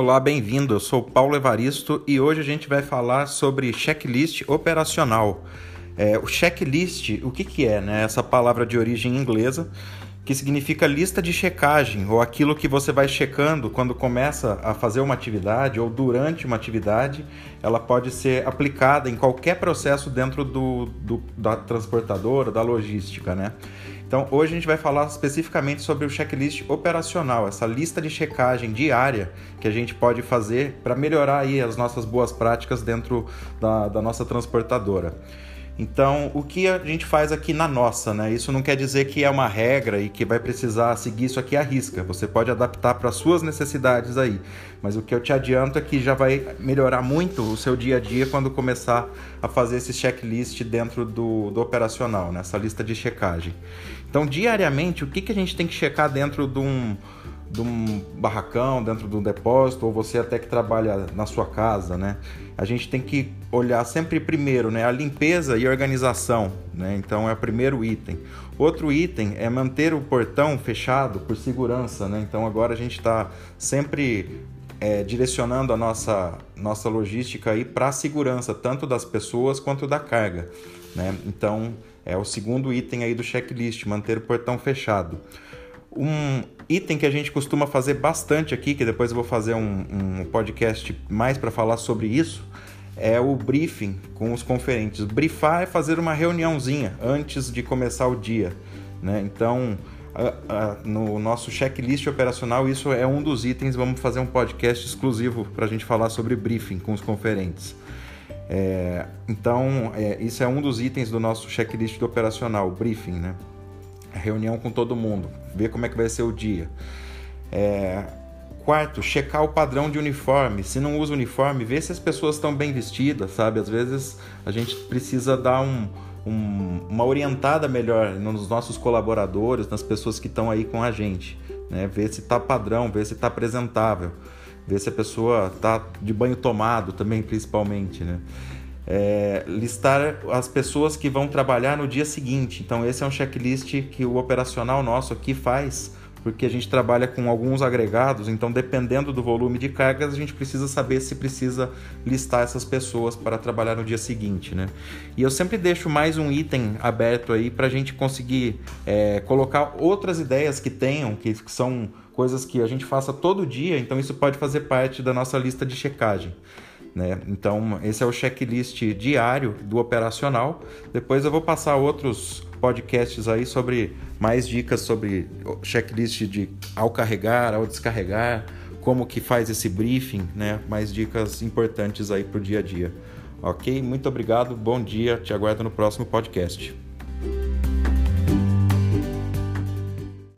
Olá, bem-vindo. Eu sou Paulo Evaristo e hoje a gente vai falar sobre checklist operacional. É, o checklist, o que, que é? Né? Essa palavra de origem inglesa que significa lista de checagem ou aquilo que você vai checando quando começa a fazer uma atividade ou durante uma atividade, ela pode ser aplicada em qualquer processo dentro do, do da transportadora, da logística, né? Então, hoje a gente vai falar especificamente sobre o checklist operacional, essa lista de checagem diária que a gente pode fazer para melhorar aí as nossas boas práticas dentro da, da nossa transportadora. Então, o que a gente faz aqui na nossa, né? Isso não quer dizer que é uma regra e que vai precisar seguir isso aqui à risca. Você pode adaptar para suas necessidades aí. Mas o que eu te adianto é que já vai melhorar muito o seu dia a dia quando começar a fazer esse checklist dentro do, do operacional, nessa né? lista de checagem. Então, diariamente, o que, que a gente tem que checar dentro de um de um barracão, dentro de um depósito, ou você até que trabalha na sua casa, né? A gente tem que olhar sempre primeiro, né? A limpeza e organização, né? Então é o primeiro item. Outro item é manter o portão fechado por segurança, né? Então agora a gente está sempre é, direcionando a nossa, nossa logística aí para a segurança, tanto das pessoas quanto da carga, né? Então é o segundo item aí do checklist, manter o portão fechado. Um item que a gente costuma fazer bastante aqui, que depois eu vou fazer um, um podcast mais para falar sobre isso, é o briefing com os conferentes. Briefar é fazer uma reuniãozinha antes de começar o dia. Né? Então, a, a, no nosso checklist operacional, isso é um dos itens. Vamos fazer um podcast exclusivo para a gente falar sobre briefing com os conferentes. É, então, é, isso é um dos itens do nosso checklist do operacional, briefing, né? Reunião com todo mundo, ver como é que vai ser o dia. É... Quarto, checar o padrão de uniforme. Se não usa uniforme, ver se as pessoas estão bem vestidas, sabe? Às vezes a gente precisa dar um, um, uma orientada melhor nos nossos colaboradores, nas pessoas que estão aí com a gente. Né? Ver se está padrão, ver se está apresentável, ver se a pessoa está de banho tomado também, principalmente. Né? É, listar as pessoas que vão trabalhar no dia seguinte. Então, esse é um checklist que o operacional nosso aqui faz, porque a gente trabalha com alguns agregados, então, dependendo do volume de cargas, a gente precisa saber se precisa listar essas pessoas para trabalhar no dia seguinte. Né? E eu sempre deixo mais um item aberto aí para a gente conseguir é, colocar outras ideias que tenham, que são coisas que a gente faça todo dia, então isso pode fazer parte da nossa lista de checagem. Né? Então, esse é o checklist diário do operacional. Depois eu vou passar outros podcasts aí sobre mais dicas sobre checklist de ao carregar, ao descarregar, como que faz esse briefing, né? Mais dicas importantes aí para o dia a dia. Ok? Muito obrigado, bom dia, te aguardo no próximo podcast.